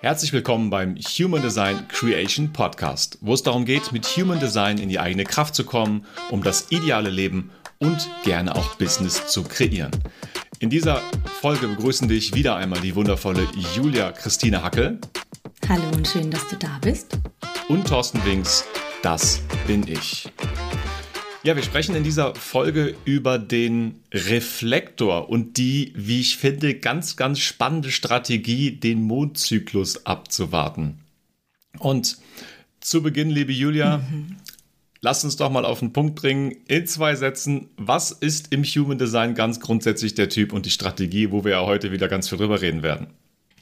Herzlich willkommen beim Human Design Creation Podcast, wo es darum geht, mit Human Design in die eigene Kraft zu kommen, um das ideale Leben und gerne auch Business zu kreieren. In dieser Folge begrüßen dich wieder einmal die wundervolle Julia Christine Hackel. Hallo und schön, dass du da bist. Und Thorsten Winks, das bin ich. Ja, wir sprechen in dieser Folge über den Reflektor und die, wie ich finde, ganz, ganz spannende Strategie, den Mondzyklus abzuwarten. Und zu Beginn, liebe Julia, mhm. lass uns doch mal auf den Punkt bringen, in zwei Sätzen, was ist im Human Design ganz grundsätzlich der Typ und die Strategie, wo wir ja heute wieder ganz viel drüber reden werden?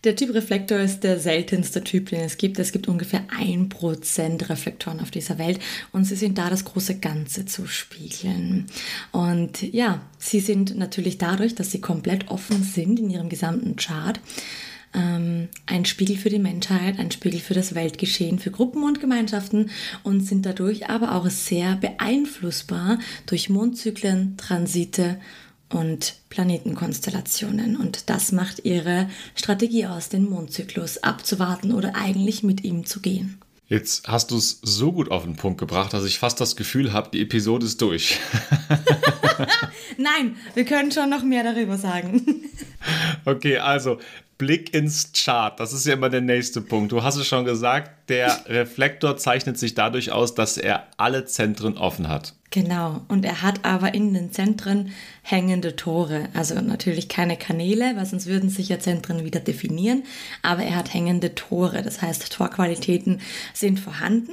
Der Typ Reflektor ist der seltenste Typ, den es gibt. Es gibt ungefähr ein Prozent Reflektoren auf dieser Welt und sie sind da, das große Ganze zu spiegeln. Und ja, sie sind natürlich dadurch, dass sie komplett offen sind in ihrem gesamten Chart, ähm, ein Spiegel für die Menschheit, ein Spiegel für das Weltgeschehen, für Gruppen und Gemeinschaften und sind dadurch aber auch sehr beeinflussbar durch Mondzyklen, Transite und Planetenkonstellationen. Und das macht ihre Strategie aus, den Mondzyklus abzuwarten oder eigentlich mit ihm zu gehen. Jetzt hast du es so gut auf den Punkt gebracht, dass ich fast das Gefühl habe, die Episode ist durch. Nein, wir können schon noch mehr darüber sagen. Okay, also Blick ins Chart, das ist ja immer der nächste Punkt. Du hast es schon gesagt, der Reflektor zeichnet sich dadurch aus, dass er alle Zentren offen hat. Genau, und er hat aber in den Zentren hängende Tore. Also natürlich keine Kanäle, weil sonst würden sich ja Zentren wieder definieren, aber er hat hängende Tore. Das heißt, Torqualitäten sind vorhanden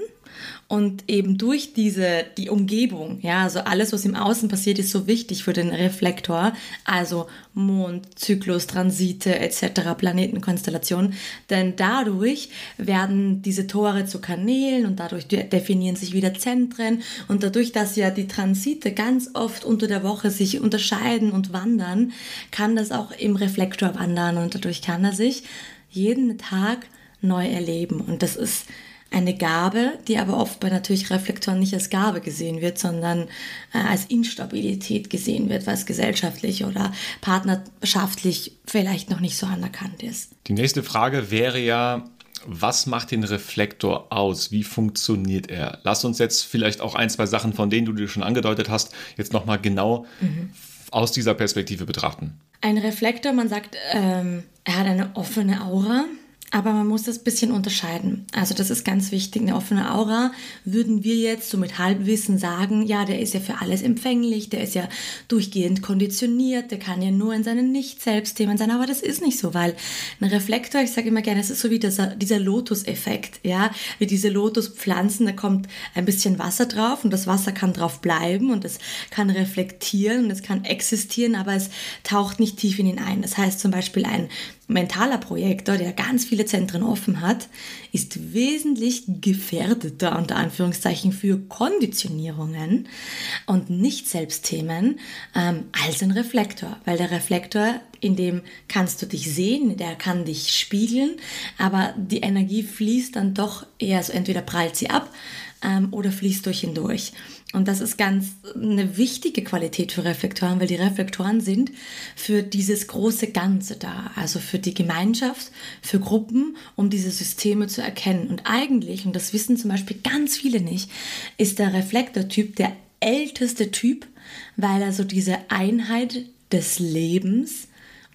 und eben durch diese, die Umgebung, ja, also alles, was im Außen passiert, ist so wichtig für den Reflektor. Also Mond, Zyklus, Transite etc., Planetenkonstellationen. Denn dadurch werden diese Tore zu Kanälen und dadurch definieren sich wieder Zentren. Und dadurch, dass ja die Transite ganz oft unter der Woche sich unterscheiden und wandern, kann das auch im Reflektor wandern und dadurch kann er sich jeden Tag neu erleben. Und das ist eine Gabe, die aber oft bei natürlich Reflektoren nicht als Gabe gesehen wird, sondern äh, als Instabilität gesehen wird, was gesellschaftlich oder partnerschaftlich vielleicht noch nicht so anerkannt ist. Die nächste Frage wäre ja, was macht den Reflektor aus? Wie funktioniert er? Lass uns jetzt vielleicht auch ein, zwei Sachen, von denen du dir schon angedeutet hast, jetzt nochmal genau mhm. aus dieser Perspektive betrachten. Ein Reflektor, man sagt, ähm, er hat eine offene Aura. Aber man muss das ein bisschen unterscheiden. Also das ist ganz wichtig. Eine offene Aura würden wir jetzt so mit Halbwissen sagen, ja, der ist ja für alles empfänglich, der ist ja durchgehend konditioniert, der kann ja nur in seinen Nicht-Selbstthemen sein. Aber das ist nicht so, weil ein Reflektor, ich sage immer gerne, es ist so wie dieser, dieser Lotus-Effekt, ja, wie diese Lotuspflanzen, da kommt ein bisschen Wasser drauf und das Wasser kann drauf bleiben und es kann reflektieren und es kann existieren, aber es taucht nicht tief in ihn ein. Das heißt zum Beispiel ein mentaler Projektor, der ganz viele Zentren offen hat, ist wesentlich gefährdeter unter Anführungszeichen für Konditionierungen und Nicht-Selbstthemen ähm, als ein Reflektor, weil der Reflektor, in dem kannst du dich sehen, der kann dich spiegeln, aber die Energie fließt dann doch eher so entweder prallt sie ab ähm, oder fließt durch ihn durch. Und das ist ganz eine wichtige Qualität für Reflektoren, weil die Reflektoren sind für dieses große Ganze da, also für die Gemeinschaft, für Gruppen, um diese Systeme zu erkennen. Und eigentlich, und das wissen zum Beispiel ganz viele nicht, ist der Reflektortyp der älteste Typ, weil er so diese Einheit des Lebens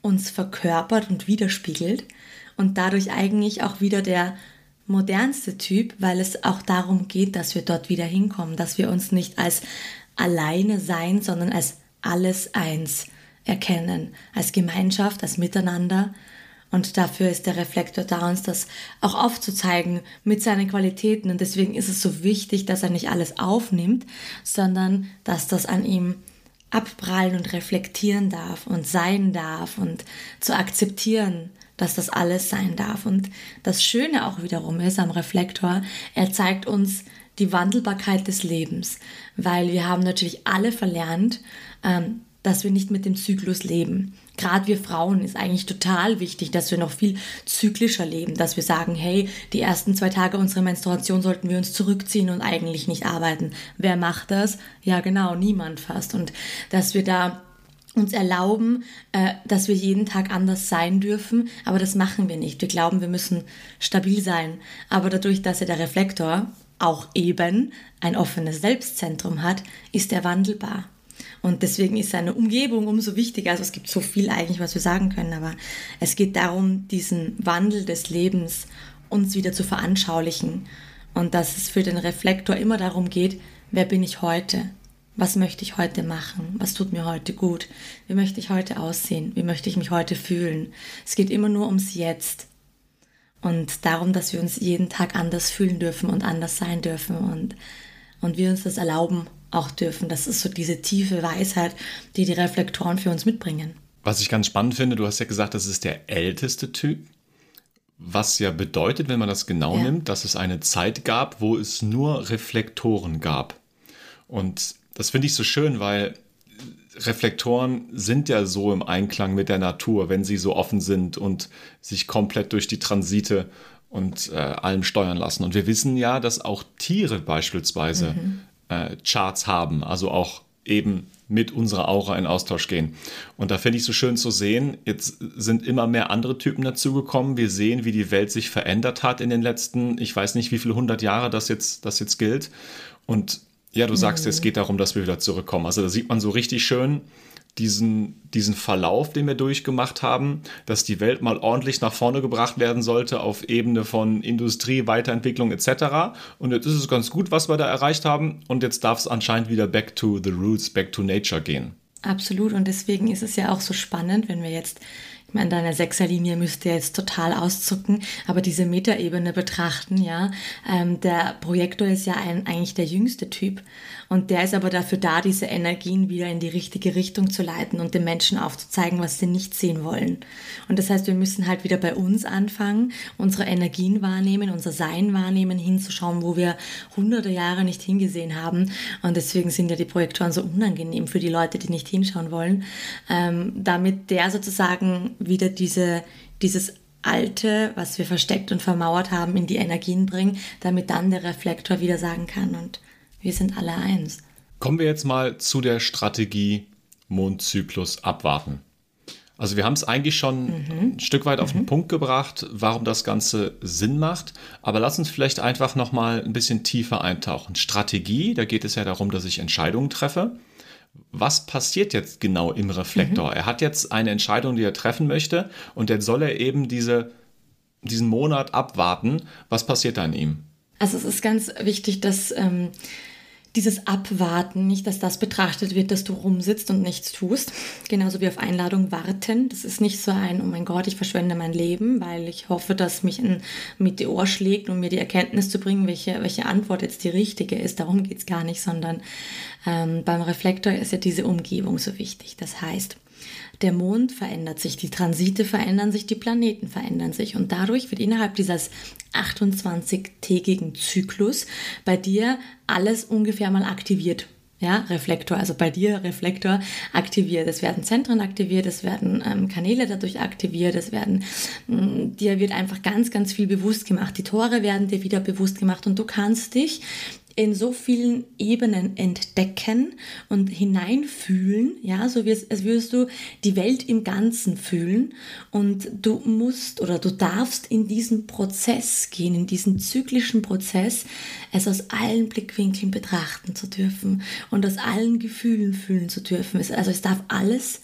uns verkörpert und widerspiegelt und dadurch eigentlich auch wieder der modernste Typ, weil es auch darum geht, dass wir dort wieder hinkommen, dass wir uns nicht als alleine sein, sondern als alles eins erkennen, als Gemeinschaft, als Miteinander. Und dafür ist der Reflektor da, uns das auch aufzuzeigen mit seinen Qualitäten. Und deswegen ist es so wichtig, dass er nicht alles aufnimmt, sondern dass das an ihm abprallen und reflektieren darf und sein darf und zu akzeptieren, dass das alles sein darf. Und das Schöne auch wiederum ist am Reflektor, er zeigt uns die Wandelbarkeit des Lebens, weil wir haben natürlich alle verlernt, ähm, dass wir nicht mit dem Zyklus leben. Gerade wir Frauen ist eigentlich total wichtig, dass wir noch viel zyklischer leben, dass wir sagen, hey, die ersten zwei Tage unserer Menstruation sollten wir uns zurückziehen und eigentlich nicht arbeiten. Wer macht das? Ja, genau, niemand fast. Und dass wir da uns erlauben, äh, dass wir jeden Tag anders sein dürfen, aber das machen wir nicht. Wir glauben, wir müssen stabil sein. Aber dadurch, dass ja der Reflektor auch eben ein offenes Selbstzentrum hat, ist er wandelbar. Und deswegen ist seine Umgebung umso wichtiger. Also es gibt so viel eigentlich, was wir sagen können, aber es geht darum, diesen Wandel des Lebens uns wieder zu veranschaulichen. Und dass es für den Reflektor immer darum geht, wer bin ich heute? Was möchte ich heute machen? Was tut mir heute gut? Wie möchte ich heute aussehen? Wie möchte ich mich heute fühlen? Es geht immer nur ums Jetzt. Und darum, dass wir uns jeden Tag anders fühlen dürfen und anders sein dürfen und, und wir uns das erlauben auch dürfen. Das ist so diese tiefe Weisheit, die die Reflektoren für uns mitbringen. Was ich ganz spannend finde, du hast ja gesagt, das ist der älteste Typ. Was ja bedeutet, wenn man das genau ja. nimmt, dass es eine Zeit gab, wo es nur Reflektoren gab. Und das finde ich so schön, weil Reflektoren sind ja so im Einklang mit der Natur, wenn sie so offen sind und sich komplett durch die Transite und äh, allem steuern lassen. Und wir wissen ja, dass auch Tiere beispielsweise mhm. äh, Charts haben, also auch eben mit unserer Aura in Austausch gehen. Und da finde ich so schön zu sehen, jetzt sind immer mehr andere Typen dazugekommen. Wir sehen, wie die Welt sich verändert hat in den letzten, ich weiß nicht, wie viele hundert Jahre das jetzt, das jetzt gilt. Und ja, du sagst, mhm. es geht darum, dass wir wieder zurückkommen. Also da sieht man so richtig schön diesen, diesen Verlauf, den wir durchgemacht haben, dass die Welt mal ordentlich nach vorne gebracht werden sollte auf Ebene von Industrie, Weiterentwicklung etc. Und jetzt ist es ganz gut, was wir da erreicht haben. Und jetzt darf es anscheinend wieder back to the roots, back to nature gehen. Absolut. Und deswegen ist es ja auch so spannend, wenn wir jetzt ich meine, deine Sechserlinie müsste jetzt total auszucken, aber diese Metaebene betrachten, ja. Ähm, der Projektor ist ja ein, eigentlich der jüngste Typ und der ist aber dafür da, diese Energien wieder in die richtige Richtung zu leiten und den Menschen aufzuzeigen, was sie nicht sehen wollen. Und das heißt, wir müssen halt wieder bei uns anfangen, unsere Energien wahrnehmen, unser Sein wahrnehmen, hinzuschauen, wo wir hunderte Jahre nicht hingesehen haben. Und deswegen sind ja die Projektoren so unangenehm für die Leute, die nicht hinschauen wollen, ähm, damit der sozusagen wieder diese, dieses Alte, was wir versteckt und vermauert haben, in die Energien bringen, damit dann der Reflektor wieder sagen kann und wir sind alle eins. Kommen wir jetzt mal zu der Strategie Mondzyklus abwarten. Also wir haben es eigentlich schon mhm. ein Stück weit auf den mhm. Punkt gebracht, warum das Ganze Sinn macht. Aber lass uns vielleicht einfach noch mal ein bisschen tiefer eintauchen. Strategie, da geht es ja darum, dass ich Entscheidungen treffe. Was passiert jetzt genau im Reflektor? Mhm. Er hat jetzt eine Entscheidung, die er treffen möchte, und jetzt soll er eben diese, diesen Monat abwarten. Was passiert da in ihm? Also es ist ganz wichtig, dass ähm, dieses Abwarten, nicht, dass das betrachtet wird, dass du rumsitzt und nichts tust. Genauso wie auf Einladung warten. Das ist nicht so ein, oh mein Gott, ich verschwende mein Leben, weil ich hoffe, dass mich ein Meteor schlägt, um mir die Erkenntnis zu bringen, welche, welche Antwort jetzt die richtige ist. Darum geht es gar nicht, sondern ähm, beim Reflektor ist ja diese Umgebung so wichtig. Das heißt, der Mond verändert sich, die Transite verändern sich, die Planeten verändern sich. Und dadurch wird innerhalb dieses 28-tägigen Zyklus bei dir alles ungefähr mal aktiviert. Ja, Reflektor, also bei dir Reflektor aktiviert. Es werden Zentren aktiviert, es werden ähm, Kanäle dadurch aktiviert, es werden, mh, mm, dir wird einfach ganz, ganz viel bewusst gemacht. Die Tore werden dir wieder bewusst gemacht und du kannst dich in so vielen Ebenen entdecken und hineinfühlen, ja, so wie es, als würdest du die Welt im Ganzen fühlen und du musst oder du darfst in diesen Prozess gehen, in diesen zyklischen Prozess, es aus allen Blickwinkeln betrachten zu dürfen und aus allen Gefühlen fühlen zu dürfen. Also es darf alles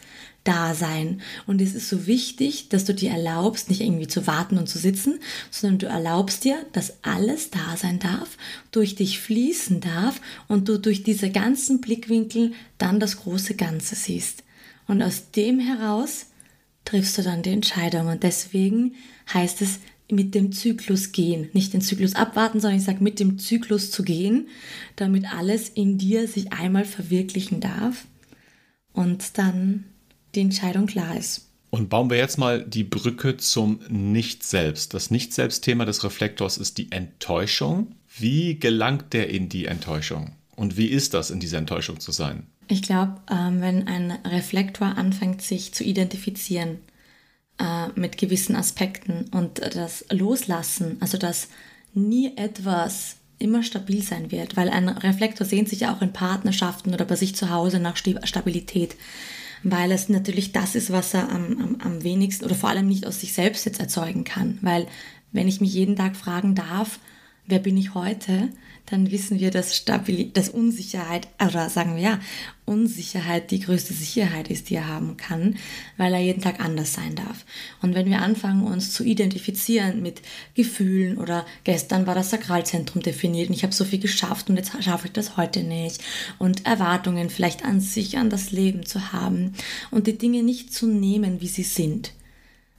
da sein. Und es ist so wichtig, dass du dir erlaubst, nicht irgendwie zu warten und zu sitzen, sondern du erlaubst dir, dass alles da sein darf, durch dich fließen darf und du durch diese ganzen Blickwinkel dann das große Ganze siehst. Und aus dem heraus triffst du dann die Entscheidung. Und deswegen heißt es, mit dem Zyklus gehen. Nicht den Zyklus abwarten, sondern ich sage mit dem Zyklus zu gehen, damit alles in dir sich einmal verwirklichen darf. Und dann die Entscheidung klar ist. Und bauen wir jetzt mal die Brücke zum Nicht-Selbst. Das Nicht-Selbst-Thema des Reflektors ist die Enttäuschung. Wie gelangt der in die Enttäuschung? Und wie ist das, in dieser Enttäuschung zu sein? Ich glaube, ähm, wenn ein Reflektor anfängt, sich zu identifizieren äh, mit gewissen Aspekten und das Loslassen, also dass nie etwas immer stabil sein wird, weil ein Reflektor sehnt sich ja auch in Partnerschaften oder bei sich zu Hause nach Stabilität weil es natürlich das ist, was er am, am, am wenigsten oder vor allem nicht aus sich selbst jetzt erzeugen kann. Weil wenn ich mich jeden Tag fragen darf, wer bin ich heute, dann wissen wir, dass, Stabil dass Unsicherheit, oder sagen wir ja, Unsicherheit die größte Sicherheit ist, die er haben kann, weil er jeden Tag anders sein darf. Und wenn wir anfangen, uns zu identifizieren mit Gefühlen oder gestern war das Sakralzentrum definiert und ich habe so viel geschafft und jetzt schaffe ich das heute nicht und Erwartungen vielleicht an sich, an das Leben zu haben und die Dinge nicht zu nehmen, wie sie sind,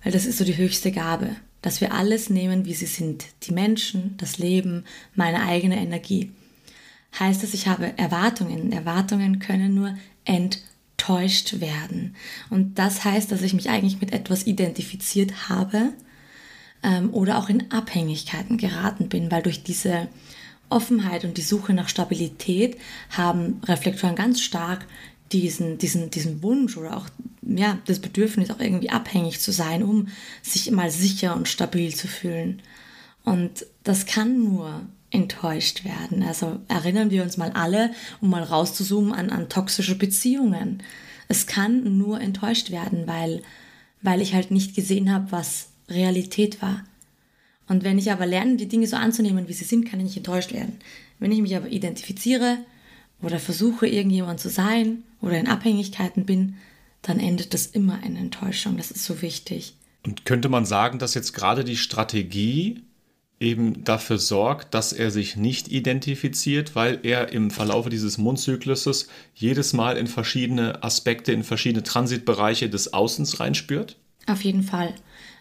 weil das ist so die höchste Gabe dass wir alles nehmen, wie sie sind. Die Menschen, das Leben, meine eigene Energie. Heißt es, ich habe Erwartungen. Erwartungen können nur enttäuscht werden. Und das heißt, dass ich mich eigentlich mit etwas identifiziert habe ähm, oder auch in Abhängigkeiten geraten bin, weil durch diese Offenheit und die Suche nach Stabilität haben Reflektoren ganz stark diesen, diesen, diesen Wunsch oder auch ja, das Bedürfnis, auch irgendwie abhängig zu sein, um sich mal sicher und stabil zu fühlen. Und das kann nur enttäuscht werden. Also erinnern wir uns mal alle, um mal rauszuzoomen, an, an toxische Beziehungen. Es kann nur enttäuscht werden, weil, weil ich halt nicht gesehen habe, was Realität war. Und wenn ich aber lerne, die Dinge so anzunehmen, wie sie sind, kann ich nicht enttäuscht werden. Wenn ich mich aber identifiziere oder versuche, irgendjemand zu sein oder in Abhängigkeiten bin, dann endet das immer in Enttäuschung. Das ist so wichtig. Und könnte man sagen, dass jetzt gerade die Strategie eben dafür sorgt, dass er sich nicht identifiziert, weil er im Verlaufe dieses Mondzykluses jedes Mal in verschiedene Aspekte, in verschiedene Transitbereiche des Außens reinspürt? Auf jeden Fall.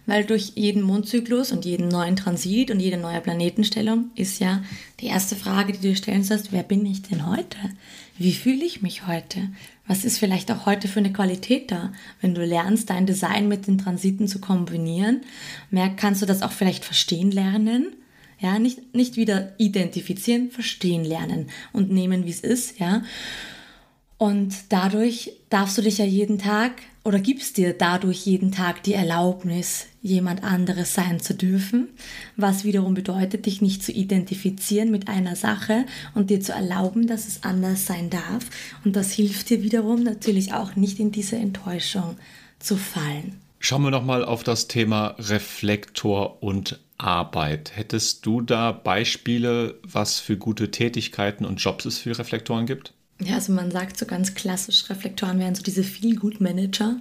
Weil durch jeden Mondzyklus und jeden neuen Transit und jede neue Planetenstellung ist ja die erste Frage, die du stellen sollst, wer bin ich denn heute? Wie fühle ich mich heute? Was ist vielleicht auch heute für eine Qualität da? Wenn du lernst, dein Design mit den Transiten zu kombinieren, merk, kannst du das auch vielleicht verstehen lernen. Ja, nicht, nicht wieder identifizieren, verstehen lernen und nehmen, wie es ist, ja. Und dadurch darfst du dich ja jeden Tag oder gibst dir dadurch jeden Tag die Erlaubnis, jemand anderes sein zu dürfen, was wiederum bedeutet, dich nicht zu identifizieren mit einer Sache und dir zu erlauben, dass es anders sein darf. Und das hilft dir wiederum natürlich auch nicht in diese Enttäuschung zu fallen. Schauen wir nochmal auf das Thema Reflektor und Arbeit. Hättest du da Beispiele, was für gute Tätigkeiten und Jobs es für Reflektoren gibt? Ja, also man sagt so ganz klassisch, Reflektoren wären so diese Feel-Good-Manager,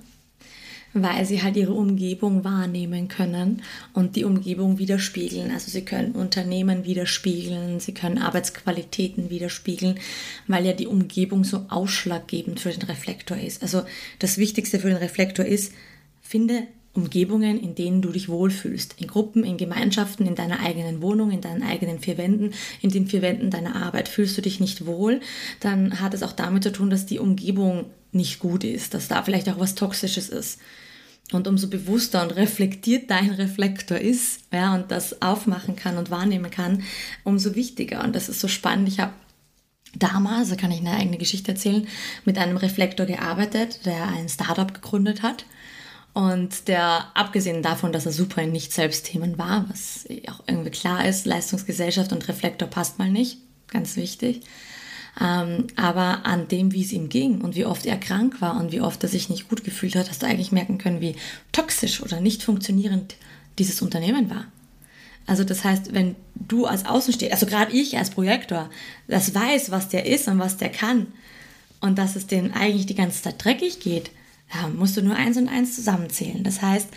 weil sie halt ihre Umgebung wahrnehmen können und die Umgebung widerspiegeln. Also sie können Unternehmen widerspiegeln, sie können Arbeitsqualitäten widerspiegeln, weil ja die Umgebung so ausschlaggebend für den Reflektor ist. Also das Wichtigste für den Reflektor ist, finde Umgebungen, in denen du dich wohlfühlst. In Gruppen, in Gemeinschaften, in deiner eigenen Wohnung, in deinen eigenen vier Wänden, in den vier Wänden deiner Arbeit fühlst du dich nicht wohl, dann hat es auch damit zu tun, dass die Umgebung nicht gut ist, dass da vielleicht auch was Toxisches ist. Und umso bewusster und reflektiert dein Reflektor ist, ja, und das aufmachen kann und wahrnehmen kann, umso wichtiger. Und das ist so spannend. Ich habe damals, da kann ich eine eigene Geschichte erzählen, mit einem Reflektor gearbeitet, der ein Startup gegründet hat und der, abgesehen davon, dass er super in Nicht-Selbst-Themen war, was auch irgendwie klar ist, Leistungsgesellschaft und Reflektor passt mal nicht, ganz wichtig. Ähm, aber an dem, wie es ihm ging und wie oft er krank war und wie oft er sich nicht gut gefühlt hat, hast du eigentlich merken können, wie toxisch oder nicht funktionierend dieses Unternehmen war. Also das heißt, wenn du als Außenstehender, also gerade ich als Projektor, das weiß, was der ist und was der kann und dass es denen eigentlich die ganze Zeit dreckig geht, musst du nur eins und eins zusammenzählen. Das heißt,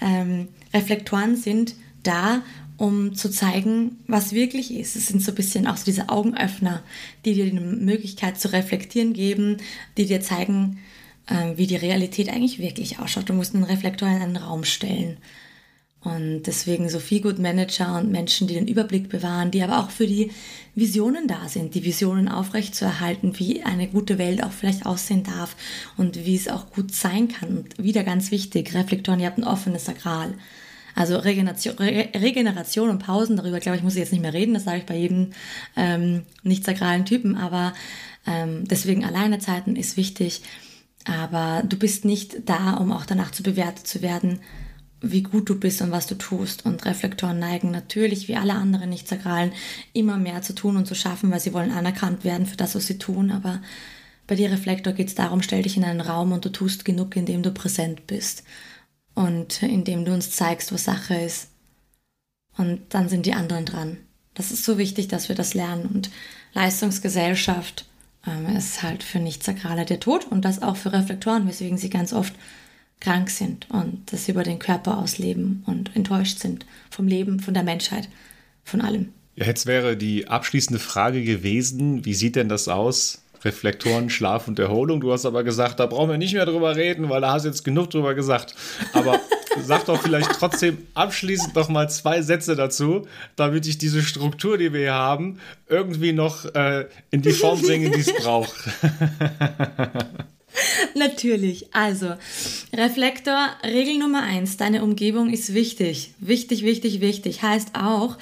ähm, Reflektoren sind da, um zu zeigen, was wirklich ist. Es sind so ein bisschen auch so diese Augenöffner, die dir die Möglichkeit zu reflektieren geben, die dir zeigen, äh, wie die Realität eigentlich wirklich ausschaut. Du musst einen Reflektor in einen Raum stellen. Und deswegen so viel Good Manager und Menschen, die den Überblick bewahren, die aber auch für die Visionen da sind, die Visionen aufrechtzuerhalten, wie eine gute Welt auch vielleicht aussehen darf und wie es auch gut sein kann. Und wieder ganz wichtig, Reflektoren, ihr habt ein offenes Sakral. Also Regeneration, Re Regeneration und Pausen, darüber glaube ich, muss ich jetzt nicht mehr reden, das sage ich bei jedem ähm, nicht sakralen Typen, aber ähm, deswegen Alleinezeiten ist wichtig. Aber du bist nicht da, um auch danach zu bewertet zu werden, wie gut du bist und was du tust. Und Reflektoren neigen natürlich, wie alle anderen Nicht-Sakralen, immer mehr zu tun und zu schaffen, weil sie wollen anerkannt werden für das, was sie tun. Aber Bei dir Reflektor geht es darum, stell dich in einen Raum und du tust genug, indem du präsent bist und indem du uns zeigst, was Sache ist. Und dann sind die anderen dran. Das ist so wichtig, dass wir das lernen. Und Leistungsgesellschaft ähm, ist halt für Nicht-Sakrale der Tod und das auch für Reflektoren, weswegen sie ganz oft krank sind und das über den Körper ausleben und enttäuscht sind vom Leben, von der Menschheit, von allem. Ja, jetzt wäre die abschließende Frage gewesen, wie sieht denn das aus? Reflektoren, Schlaf und Erholung. Du hast aber gesagt, da brauchen wir nicht mehr drüber reden, weil da hast du jetzt genug drüber gesagt. Aber sag doch vielleicht trotzdem abschließend noch mal zwei Sätze dazu, damit ich diese Struktur, die wir hier haben, irgendwie noch äh, in die Form bringe, die es braucht. Natürlich. Also, Reflektor, Regel Nummer eins, deine Umgebung ist wichtig. Wichtig, wichtig, wichtig. Heißt auch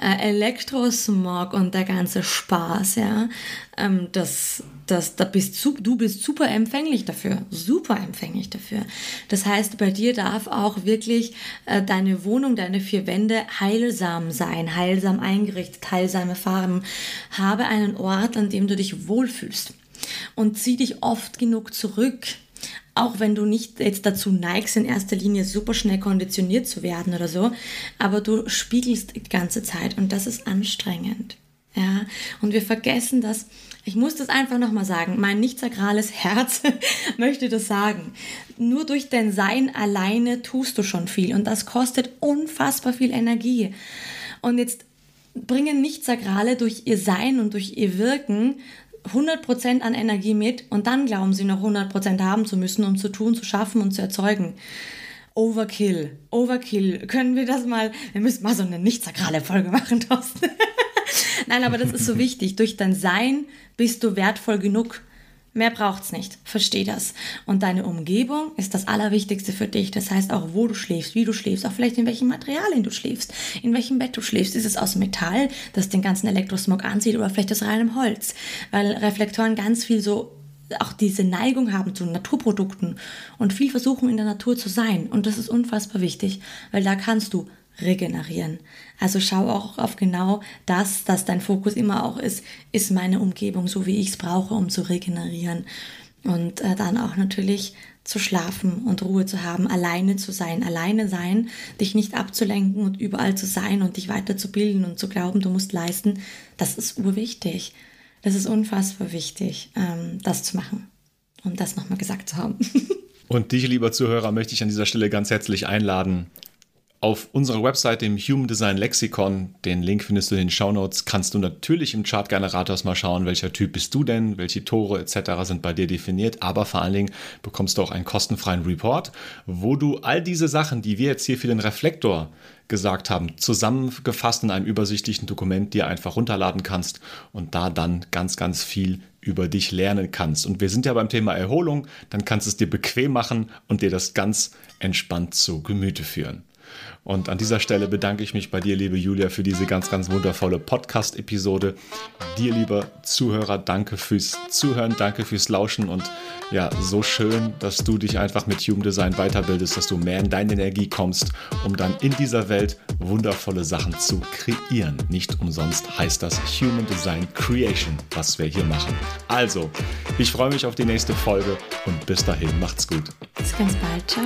äh, Elektrosmog und der ganze Spaß, ja. Ähm, das, das, da bist du, du bist super empfänglich dafür. Super empfänglich dafür. Das heißt, bei dir darf auch wirklich äh, deine Wohnung, deine vier Wände heilsam sein, heilsam eingerichtet, heilsame Farben. Habe einen Ort, an dem du dich wohlfühlst und zieh dich oft genug zurück. Auch wenn du nicht jetzt dazu neigst, in erster Linie super schnell konditioniert zu werden oder so, aber du spiegelst die ganze Zeit und das ist anstrengend. Ja, und wir vergessen das. Ich muss das einfach nochmal sagen. Mein nicht sakrales Herz möchte das sagen. Nur durch dein Sein alleine tust du schon viel und das kostet unfassbar viel Energie. Und jetzt bringen nicht sakrale durch ihr Sein und durch ihr Wirken 100% an Energie mit und dann glauben sie noch 100% haben zu müssen, um zu tun, zu schaffen und zu erzeugen. Overkill, Overkill. Können wir das mal, wir müssen mal so eine nicht sakrale Folge machen, Thorsten. Nein, aber das ist so wichtig. Durch dein Sein bist du wertvoll genug. Mehr braucht's nicht. Versteh das. Und deine Umgebung ist das Allerwichtigste für dich. Das heißt auch, wo du schläfst, wie du schläfst, auch vielleicht in welchen Materialien du schläfst, in welchem Bett du schläfst. Ist es aus Metall, das den ganzen Elektrosmog anzieht, oder vielleicht aus reinem Holz? Weil Reflektoren ganz viel so auch diese Neigung haben zu Naturprodukten und viel versuchen in der Natur zu sein. Und das ist unfassbar wichtig, weil da kannst du regenerieren. Also schau auch auf genau das, dass dein Fokus immer auch ist, ist meine Umgebung so, wie ich es brauche, um zu regenerieren. Und äh, dann auch natürlich zu schlafen und Ruhe zu haben, alleine zu sein, alleine sein, dich nicht abzulenken und überall zu sein und dich weiterzubilden und zu glauben, du musst leisten, das ist urwichtig. Das ist unfassbar wichtig, ähm, das zu machen, um das nochmal gesagt zu haben. Und dich, lieber Zuhörer, möchte ich an dieser Stelle ganz herzlich einladen, auf unserer Website, dem Human Design Lexikon, den Link findest du in den Show Notes, kannst du natürlich im Chartgenerators mal schauen, welcher Typ bist du denn, welche Tore etc. sind bei dir definiert, aber vor allen Dingen bekommst du auch einen kostenfreien Report, wo du all diese Sachen, die wir jetzt hier für den Reflektor gesagt haben, zusammengefasst in einem übersichtlichen Dokument dir einfach runterladen kannst und da dann ganz, ganz viel über dich lernen kannst. Und wir sind ja beim Thema Erholung, dann kannst du es dir bequem machen und dir das ganz entspannt zu Gemüte führen. Und an dieser Stelle bedanke ich mich bei dir, liebe Julia, für diese ganz, ganz wundervolle Podcast-Episode. Dir, lieber Zuhörer, danke fürs Zuhören, danke fürs Lauschen und ja, so schön, dass du dich einfach mit Human Design weiterbildest, dass du mehr in deine Energie kommst, um dann in dieser Welt wundervolle Sachen zu kreieren. Nicht umsonst heißt das Human Design Creation, was wir hier machen. Also, ich freue mich auf die nächste Folge und bis dahin macht's gut. Bis ganz bald. Ciao.